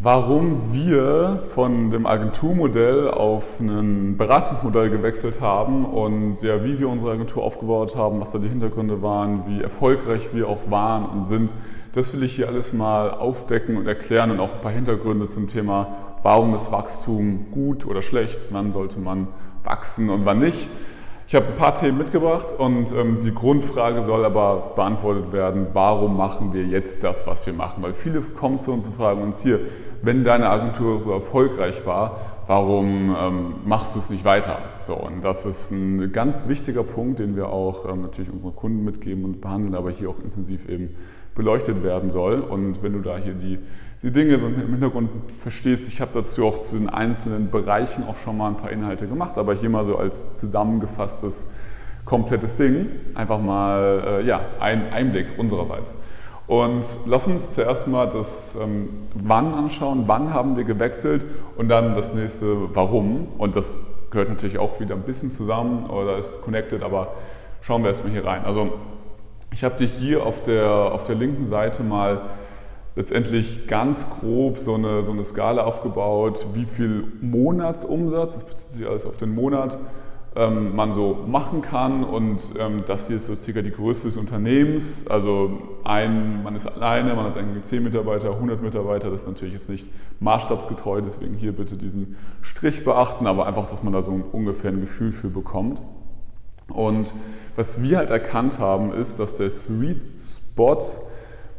warum wir von dem Agenturmodell auf ein Beratungsmodell gewechselt haben und ja, wie wir unsere Agentur aufgebaut haben, was da die Hintergründe waren, wie erfolgreich wir auch waren und sind. Das will ich hier alles mal aufdecken und erklären und auch ein paar Hintergründe zum Thema, warum ist Wachstum gut oder schlecht, wann sollte man wachsen und wann nicht. Ich habe ein paar Themen mitgebracht und ähm, die Grundfrage soll aber beantwortet werden, warum machen wir jetzt das, was wir machen? Weil viele kommen zu uns und fragen uns hier, wenn deine Agentur so erfolgreich war, warum ähm, machst du es nicht weiter? So, und das ist ein ganz wichtiger Punkt, den wir auch ähm, natürlich unseren Kunden mitgeben und behandeln, aber hier auch intensiv eben beleuchtet werden soll. Und wenn du da hier die die Dinge so im Hintergrund verstehst. Ich habe dazu auch zu den einzelnen Bereichen auch schon mal ein paar Inhalte gemacht, aber hier mal so als zusammengefasstes, komplettes Ding. Einfach mal äh, ja, ein Einblick unsererseits. Und lass uns zuerst mal das ähm, Wann anschauen. Wann haben wir gewechselt? Und dann das nächste Warum. Und das gehört natürlich auch wieder ein bisschen zusammen oder ist connected, aber schauen wir erstmal hier rein. Also ich habe dich hier auf der, auf der linken Seite mal letztendlich ganz grob so eine, so eine Skala aufgebaut, wie viel Monatsumsatz, das bezieht sich alles auf den Monat, ähm, man so machen kann. Und ähm, das hier ist so circa die Größe des Unternehmens. Also ein, man ist alleine, man hat irgendwie 10 Mitarbeiter, 100 Mitarbeiter. Das ist natürlich jetzt nicht maßstabsgetreu, deswegen hier bitte diesen Strich beachten, aber einfach, dass man da so ungefähr ein Gefühl für bekommt. Und was wir halt erkannt haben, ist, dass der Sweet Spot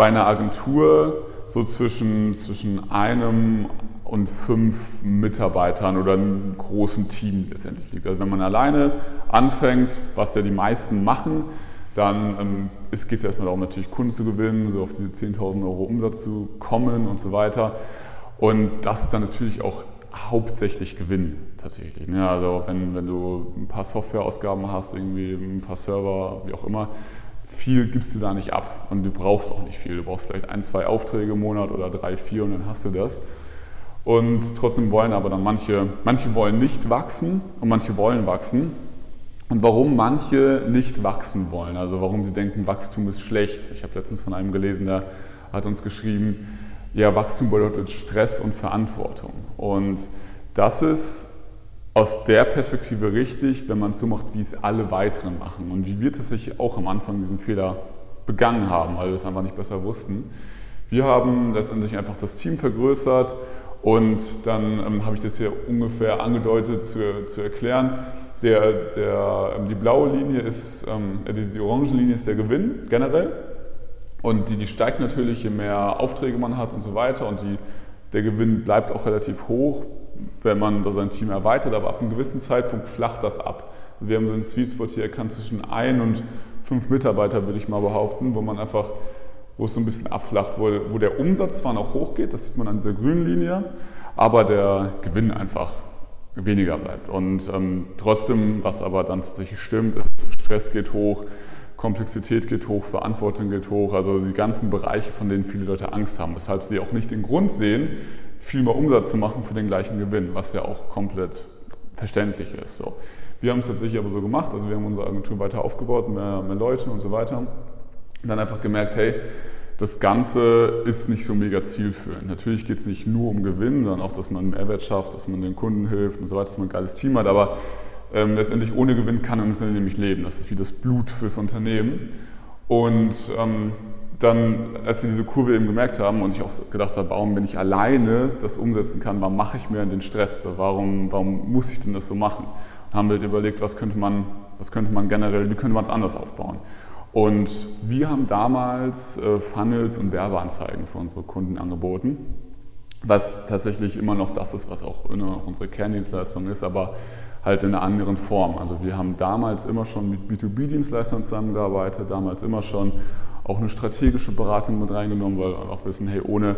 bei einer Agentur so zwischen, zwischen einem und fünf Mitarbeitern oder einem großen Team letztendlich liegt. Also wenn man alleine anfängt, was ja die meisten machen, dann ähm, geht es erstmal darum, natürlich Kunden zu gewinnen, so auf diese 10.000 Euro Umsatz zu kommen und so weiter. Und das ist dann natürlich auch hauptsächlich Gewinn tatsächlich. Ne? Also wenn, wenn du ein paar Softwareausgaben hast, irgendwie ein paar Server, wie auch immer, viel gibst du da nicht ab und du brauchst auch nicht viel. Du brauchst vielleicht ein, zwei Aufträge im Monat oder drei, vier und dann hast du das. Und trotzdem wollen aber dann manche, manche wollen nicht wachsen und manche wollen wachsen. Und warum manche nicht wachsen wollen, also warum sie denken, Wachstum ist schlecht. Ich habe letztens von einem gelesen, der hat uns geschrieben, ja, Wachstum bedeutet Stress und Verantwortung. Und das ist aus der Perspektive richtig, wenn man es so macht, wie es alle weiteren machen. Und wie wir tatsächlich auch am Anfang diesen Fehler begangen haben, weil wir es einfach nicht besser wussten. Wir haben letztendlich einfach das Team vergrößert und dann ähm, habe ich das hier ungefähr angedeutet zu, zu erklären. Der, der, ähm, die blaue Linie ist, ähm, die, die orange Linie ist der Gewinn generell. Und die, die steigt natürlich, je mehr Aufträge man hat und so weiter. Und die, der Gewinn bleibt auch relativ hoch, wenn man sein Team erweitert, aber ab einem gewissen Zeitpunkt flacht das ab. Also wir haben so einen Sweet Spot hier erkannt zwischen ein und fünf Mitarbeiter, würde ich mal behaupten, wo man einfach, wo es so ein bisschen abflacht, wo, wo der Umsatz zwar noch hochgeht, das sieht man an dieser grünen Linie, aber der Gewinn einfach weniger bleibt. Und ähm, trotzdem, was aber dann tatsächlich stimmt, ist, Stress geht hoch, Komplexität geht hoch, Verantwortung geht hoch, also die ganzen Bereiche, von denen viele Leute Angst haben, weshalb sie auch nicht den Grund sehen, viel mehr Umsatz zu machen für den gleichen Gewinn, was ja auch komplett verständlich ist. So. Wir haben es tatsächlich aber so gemacht, also wir haben unsere Agentur weiter aufgebaut, mehr, mehr Leute und so weiter. Und dann einfach gemerkt, hey, das Ganze ist nicht so mega zielführend. Natürlich geht es nicht nur um Gewinn, sondern auch, dass man Mehrwert schafft, dass man den Kunden hilft und so weiter, dass man ein geiles Team hat. Aber ähm, letztendlich ohne Gewinn kann ein Unternehmen nicht leben. Das ist wie das Blut fürs Unternehmen. Und ähm, dann, als wir diese Kurve eben gemerkt haben und ich auch gedacht habe, warum bin ich alleine das umsetzen kann, warum mache ich mir den Stress, warum, warum muss ich denn das so machen? Und haben wir halt überlegt, was könnte man, was könnte man generell, wie könnte man es anders aufbauen? Und wir haben damals äh, Funnels und Werbeanzeigen für unsere Kunden angeboten, was tatsächlich immer noch das ist, was auch immer noch unsere Kerndienstleistung ist, aber halt in einer anderen Form. Also wir haben damals immer schon mit B2B-Dienstleistern zusammengearbeitet, damals immer schon auch eine strategische Beratung mit reingenommen, weil wir auch wissen, hey, ohne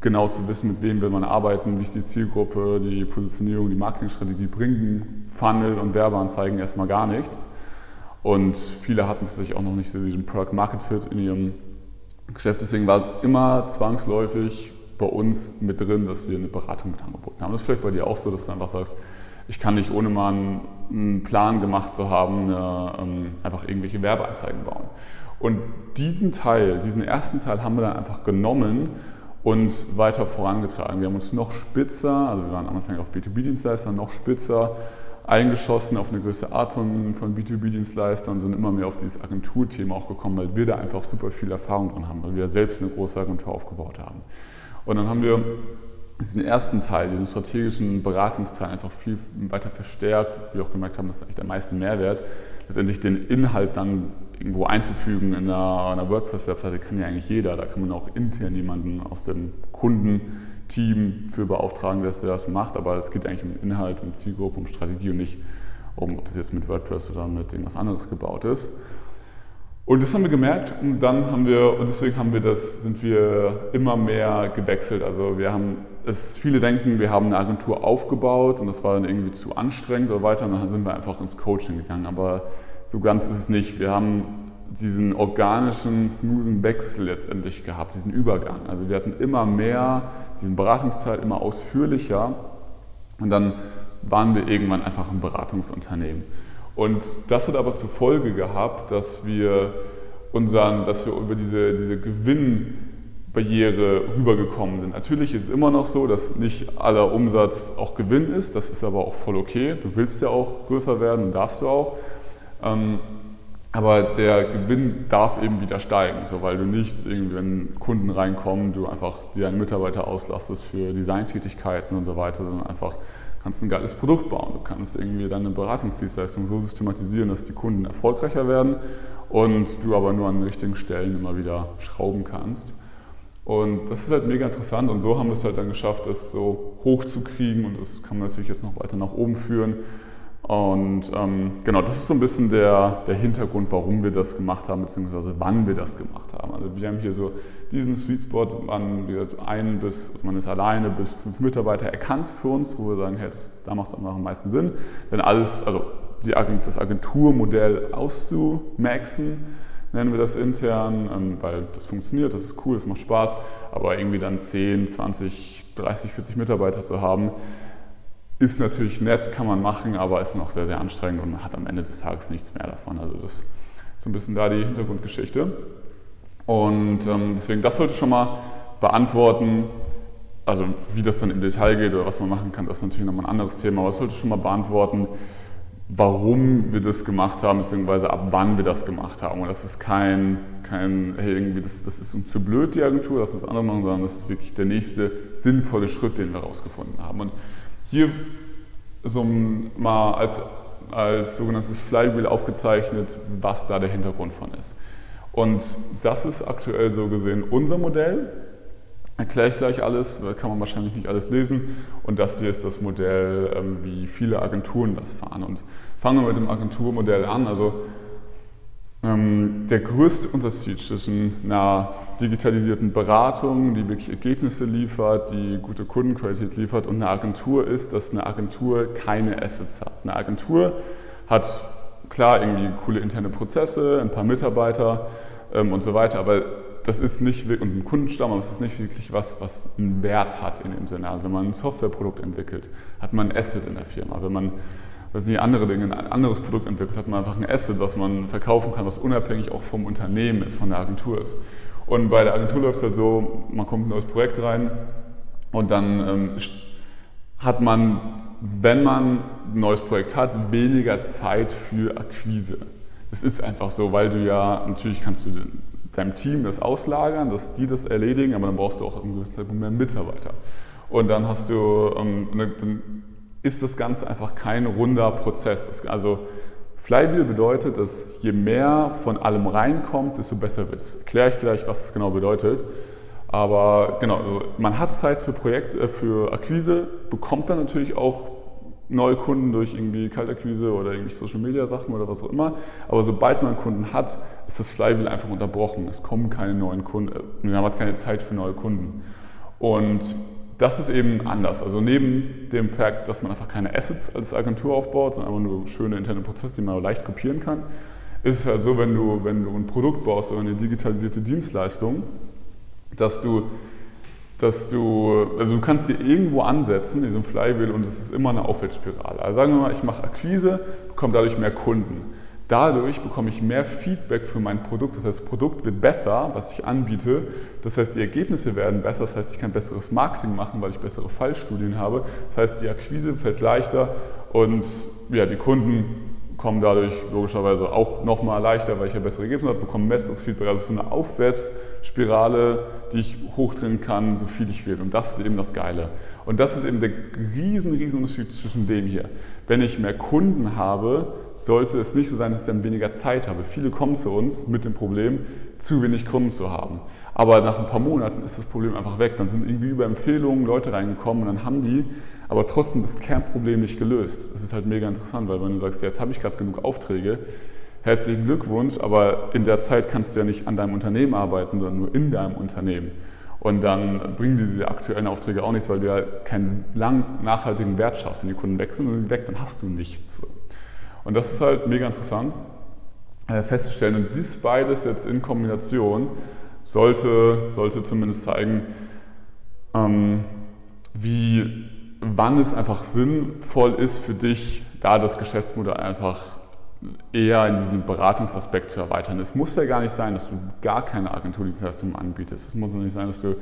genau zu wissen, mit wem will man arbeiten, wie ist die Zielgruppe, die Positionierung, die Marketingstrategie, bringen Funnel und Werbeanzeigen erstmal gar nichts. Und viele hatten sich auch noch nicht so diesen Product Market Fit in ihrem Geschäft. Deswegen war immer zwangsläufig bei uns mit drin, dass wir eine Beratung mit angeboten haben. Das ist vielleicht bei dir auch so, dass du einfach sagst, ich kann nicht ohne mal einen Plan gemacht zu haben, eine, ähm, einfach irgendwelche Werbeanzeigen bauen. Und diesen Teil, diesen ersten Teil haben wir dann einfach genommen und weiter vorangetragen. Wir haben uns noch spitzer, also wir waren am Anfang auf B2B-Dienstleister, noch spitzer eingeschossen auf eine gewisse Art von, von B2B-Dienstleistern, sind immer mehr auf dieses Agenturthema auch gekommen, weil wir da einfach super viel Erfahrung dran haben, weil wir selbst eine große Agentur aufgebaut haben. Und dann haben wir diesen ersten Teil, diesen strategischen Beratungsteil einfach viel weiter verstärkt, wir auch gemerkt haben, das ist eigentlich der meiste Mehrwert. Letztendlich den Inhalt dann irgendwo einzufügen in einer, einer WordPress-Webseite kann ja eigentlich jeder. Da kann man auch intern jemanden aus dem Kundenteam für beauftragen, dass der das macht. Aber es geht eigentlich um Inhalt, um Zielgruppe, um Strategie und nicht um, ob das jetzt mit WordPress oder mit irgendwas anderes gebaut ist. Und das haben wir gemerkt und dann haben wir, und deswegen haben wir das, sind wir immer mehr gewechselt. Also wir haben, es, viele denken, wir haben eine Agentur aufgebaut und das war dann irgendwie zu anstrengend oder weiter und dann sind wir einfach ins Coaching gegangen. Aber so ganz ist es nicht. Wir haben diesen organischen, smoothen Wechsel letztendlich gehabt, diesen Übergang. Also wir hatten immer mehr, diesen Beratungsteil immer ausführlicher und dann waren wir irgendwann einfach ein Beratungsunternehmen. Und das hat aber zur Folge gehabt, dass wir, unseren, dass wir über diese, diese Gewinnbarriere rübergekommen sind. Natürlich ist es immer noch so, dass nicht aller Umsatz auch Gewinn ist, das ist aber auch voll okay. Du willst ja auch größer werden, darfst du auch. Ähm, aber der Gewinn darf eben wieder steigen, so, weil du nichts, irgendwie, wenn Kunden reinkommen, du einfach dir einen Mitarbeiter auslastest für Designtätigkeiten und so weiter, sondern einfach kannst ein geiles Produkt bauen. Du kannst irgendwie deine Beratungsdienstleistung so systematisieren, dass die Kunden erfolgreicher werden und du aber nur an den richtigen Stellen immer wieder schrauben kannst. Und das ist halt mega interessant und so haben wir es halt dann geschafft, das so hoch zu kriegen und das kann man natürlich jetzt noch weiter nach oben führen. Und ähm, genau, das ist so ein bisschen der, der Hintergrund, warum wir das gemacht haben, beziehungsweise wann wir das gemacht haben. Also wir haben hier so diesen Sweet Spot, wir einen bis, also man ist alleine bis fünf Mitarbeiter erkannt für uns, wo wir sagen, hey, das, da macht es am meisten Sinn. Denn alles, also die, das Agenturmodell auszumaxen, nennen wir das intern, ähm, weil das funktioniert, das ist cool, das macht Spaß, aber irgendwie dann 10, 20, 30, 40 Mitarbeiter zu haben, ist natürlich nett, kann man machen, aber ist noch sehr, sehr anstrengend und man hat am Ende des Tages nichts mehr davon. Also das ist so ein bisschen da die Hintergrundgeschichte. Und ähm, deswegen, das sollte schon mal beantworten, also wie das dann im Detail geht oder was man machen kann, das ist natürlich nochmal ein anderes Thema, aber es sollte schon mal beantworten, warum wir das gemacht haben, beziehungsweise ab wann wir das gemacht haben. Und das ist kein, kein hey, irgendwie, das, das ist uns zu blöd, die Agentur, dass das andere machen, sondern das ist wirklich der nächste sinnvolle Schritt, den wir herausgefunden haben. Und hier so mal als, als sogenanntes Flywheel aufgezeichnet, was da der Hintergrund von ist. Und das ist aktuell so gesehen unser Modell. Erkläre ich gleich alles, da kann man wahrscheinlich nicht alles lesen. Und das hier ist das Modell, ähm, wie viele Agenturen das fahren. Und fangen wir mit dem Agenturmodell an. Also der größte Unterschied zwischen einer digitalisierten Beratung, die wirklich Ergebnisse liefert, die gute Kundenqualität liefert und einer Agentur ist, dass eine Agentur keine Assets hat. Eine Agentur hat klar irgendwie coole interne Prozesse, ein paar Mitarbeiter ähm, und so weiter, aber das ist nicht und ein Kundenstamm, aber es ist nicht wirklich was, was einen Wert hat in dem Sinne. Also wenn man ein Softwareprodukt entwickelt, hat man ein Asset in der Firma. Wenn man was nicht andere Dinge, ein anderes Produkt entwickelt, hat man einfach ein Asset, was man verkaufen kann, was unabhängig auch vom Unternehmen ist, von der Agentur ist. Und bei der Agentur läuft es halt so, man kommt in ein neues Projekt rein und dann ähm, hat man, wenn man ein neues Projekt hat, weniger Zeit für Akquise. Das ist einfach so, weil du ja, natürlich kannst du deinem Team das auslagern, dass die das erledigen, aber dann brauchst du auch in gewissen Zeitpunkt mehr Mitarbeiter. Und dann hast du, ähm, dann ist das Ganze einfach kein runder Prozess. Also Flywheel bedeutet, dass je mehr von allem reinkommt, desto besser wird es. Erkläre ich gleich, was das genau bedeutet. Aber genau, also man hat Zeit für Projekt, äh, für Akquise, bekommt dann natürlich auch neue Kunden durch irgendwie Kaltakquise oder irgendwie Social Media Sachen oder was auch immer. Aber sobald man Kunden hat, ist das Flywheel einfach unterbrochen. Es kommen keine neuen Kunden, äh, man hat keine Zeit für neue Kunden. Und das ist eben anders. Also neben dem Fakt, dass man einfach keine Assets als Agentur aufbaut, sondern einfach nur schöne interne Prozesse, die man leicht kopieren kann, ist es halt so, wenn du, wenn du ein Produkt baust oder eine digitalisierte Dienstleistung, dass du, dass du, also du kannst hier irgendwo ansetzen, in diesem Flywheel, und es ist immer eine Aufwärtsspirale. Also sagen wir mal, ich mache Akquise, bekomme dadurch mehr Kunden. Dadurch bekomme ich mehr Feedback für mein Produkt. Das heißt, das Produkt wird besser, was ich anbiete. Das heißt, die Ergebnisse werden besser. Das heißt, ich kann besseres Marketing machen, weil ich bessere Fallstudien habe. Das heißt, die Akquise fällt leichter und ja, die Kunden kommen dadurch logischerweise auch nochmal leichter, weil ich ja bessere Ergebnisse habe, bekomme besseres Feedback. Also es ist eine Aufwärtsspirale, die ich hochdrehen kann, so viel ich will. Und das ist eben das Geile. Und das ist eben der riesen, riesen Unterschied zwischen dem hier. Wenn ich mehr Kunden habe, sollte es nicht so sein, dass ich dann weniger Zeit habe. Viele kommen zu uns mit dem Problem, zu wenig Kunden zu haben. Aber nach ein paar Monaten ist das Problem einfach weg. Dann sind irgendwie über Empfehlungen Leute reingekommen und dann haben die aber trotzdem das Kernproblem nicht gelöst. Das ist halt mega interessant, weil wenn du sagst, jetzt habe ich gerade genug Aufträge, herzlichen Glückwunsch, aber in der Zeit kannst du ja nicht an deinem Unternehmen arbeiten, sondern nur in deinem Unternehmen. Und dann bringen diese aktuellen Aufträge auch nichts, weil du ja keinen lang nachhaltigen Wert schaffst. Wenn die Kunden weg sind und sind weg, dann hast du nichts. Und das ist halt mega interessant äh, festzustellen. Und dies beides jetzt in Kombination sollte, sollte zumindest zeigen, ähm, wie wann es einfach sinnvoll ist für dich, da das Geschäftsmodell einfach eher in diesen Beratungsaspekt zu erweitern. Es muss ja gar nicht sein, dass du gar keine Agenturdienstleistung anbietest. Es muss ja nicht sein, dass du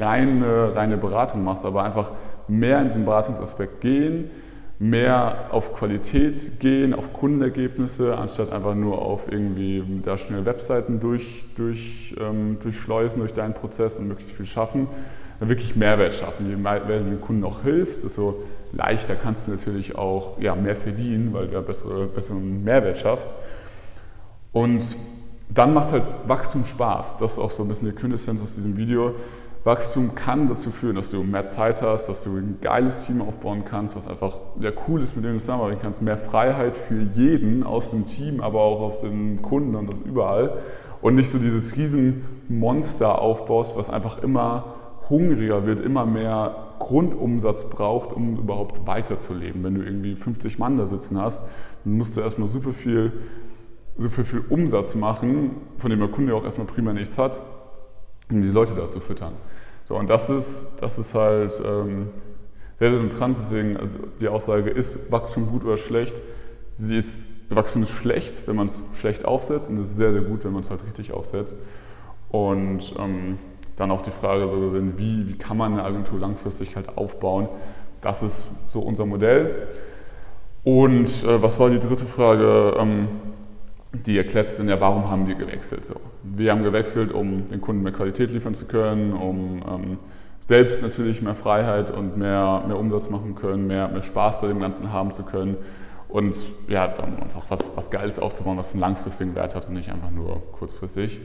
reine, reine Beratung machst, aber einfach mehr in diesen Beratungsaspekt gehen, mehr auf Qualität gehen, auf Kundenergebnisse, anstatt einfach nur auf irgendwie da schnell Webseiten durch, durch, ähm, durchschleusen durch deinen Prozess und möglichst viel schaffen wirklich Mehrwert schaffen. Je mehr du den Kunden auch hilfst, desto leichter kannst du natürlich auch ja, mehr verdienen, weil du ja bessere, besseren Mehrwert schaffst. Und dann macht halt Wachstum Spaß. Das ist auch so ein bisschen die Quintessenz aus diesem Video. Wachstum kann dazu führen, dass du mehr Zeit hast, dass du ein geiles Team aufbauen kannst, was einfach ja, cool ist, mit dem du zusammenarbeiten kannst. Mehr Freiheit für jeden aus dem Team, aber auch aus den Kunden und das überall. Und nicht so dieses riesen Monster aufbaust, was einfach immer hungriger wird, immer mehr Grundumsatz braucht, um überhaupt weiterzuleben. Wenn du irgendwie 50 Mann da sitzen hast, dann musst du erstmal super viel, super viel Umsatz machen, von dem der Kunde auch erstmal prima nichts hat, um die Leute da zu füttern. So, und das ist, das ist halt ähm, sehr, sehr interessant. Deswegen, also die Aussage, ist Wachstum gut oder schlecht? Sie ist, Wachstum ist schlecht, wenn man es schlecht aufsetzt und es ist sehr, sehr gut, wenn man es halt richtig aufsetzt. Und ähm, dann auch die Frage so gesehen, wie, wie kann man eine Agentur langfristig halt aufbauen. Das ist so unser Modell. Und äh, was war die dritte Frage? Ähm, die erklärt es dann ja, warum haben wir gewechselt? So, wir haben gewechselt, um den Kunden mehr Qualität liefern zu können, um ähm, selbst natürlich mehr Freiheit und mehr, mehr Umsatz machen können, mehr, mehr Spaß bei dem Ganzen haben zu können und ja, dann einfach was, was Geiles aufzubauen, was einen langfristigen Wert hat und nicht einfach nur kurzfristig.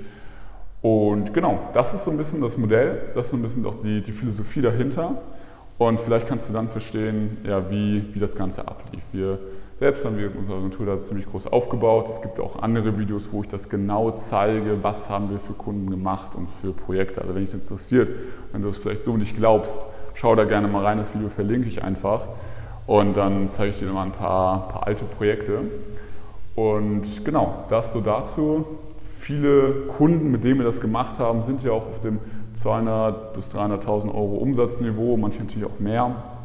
Und genau, das ist so ein bisschen das Modell, das ist so ein bisschen auch die, die Philosophie dahinter. Und vielleicht kannst du dann verstehen, ja, wie, wie das Ganze ablief. Wir selbst haben wir unsere Agentur da ziemlich groß aufgebaut. Es gibt auch andere Videos, wo ich das genau zeige, was haben wir für Kunden gemacht und für Projekte. Also wenn dich das interessiert, wenn du es vielleicht so nicht glaubst, schau da gerne mal rein. Das Video verlinke ich einfach. Und dann zeige ich dir mal ein paar, paar alte Projekte. Und genau, das so dazu. Viele Kunden, mit denen wir das gemacht haben, sind ja auch auf dem 200 bis 300.000 Euro Umsatzniveau, manche natürlich auch mehr.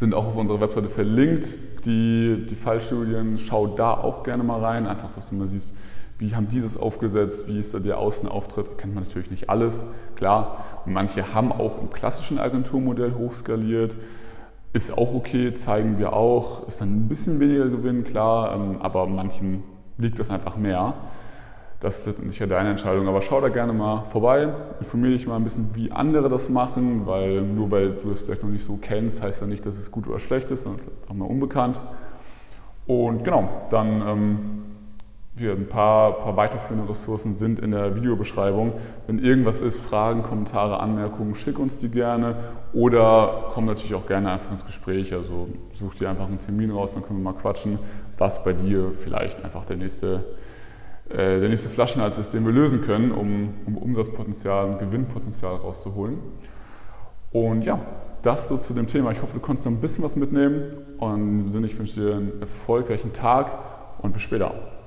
Sind auch auf unserer Webseite verlinkt, die, die Fallstudien. Schau da auch gerne mal rein, einfach, dass du mal siehst, wie haben die das aufgesetzt, wie ist da der Außenauftritt. Da kennt man natürlich nicht alles, klar. Und manche haben auch im klassischen Agenturmodell hochskaliert. Ist auch okay, zeigen wir auch. Ist dann ein bisschen weniger Gewinn, klar, ähm, aber manchen liegt das einfach mehr. Das ist sicher deine Entscheidung, aber schau da gerne mal vorbei, informiere dich mal ein bisschen, wie andere das machen, weil nur weil du es vielleicht noch nicht so kennst, heißt ja nicht, dass es gut oder schlecht ist, sondern auch mal unbekannt. Und genau, dann ähm, hier ein paar, paar weiterführende Ressourcen sind in der Videobeschreibung. Wenn irgendwas ist, Fragen, Kommentare, Anmerkungen, schick uns die gerne oder komm natürlich auch gerne einfach ins Gespräch. Also such dir einfach einen Termin raus, dann können wir mal quatschen, was bei dir vielleicht einfach der nächste der nächste Flaschenhals ist, den wir lösen können, um, um Umsatzpotenzial und Gewinnpotenzial rauszuholen. Und ja, das so zu dem Thema. Ich hoffe, du konntest noch ein bisschen was mitnehmen. Und in dem Sinne, ich wünsche dir einen erfolgreichen Tag und bis später.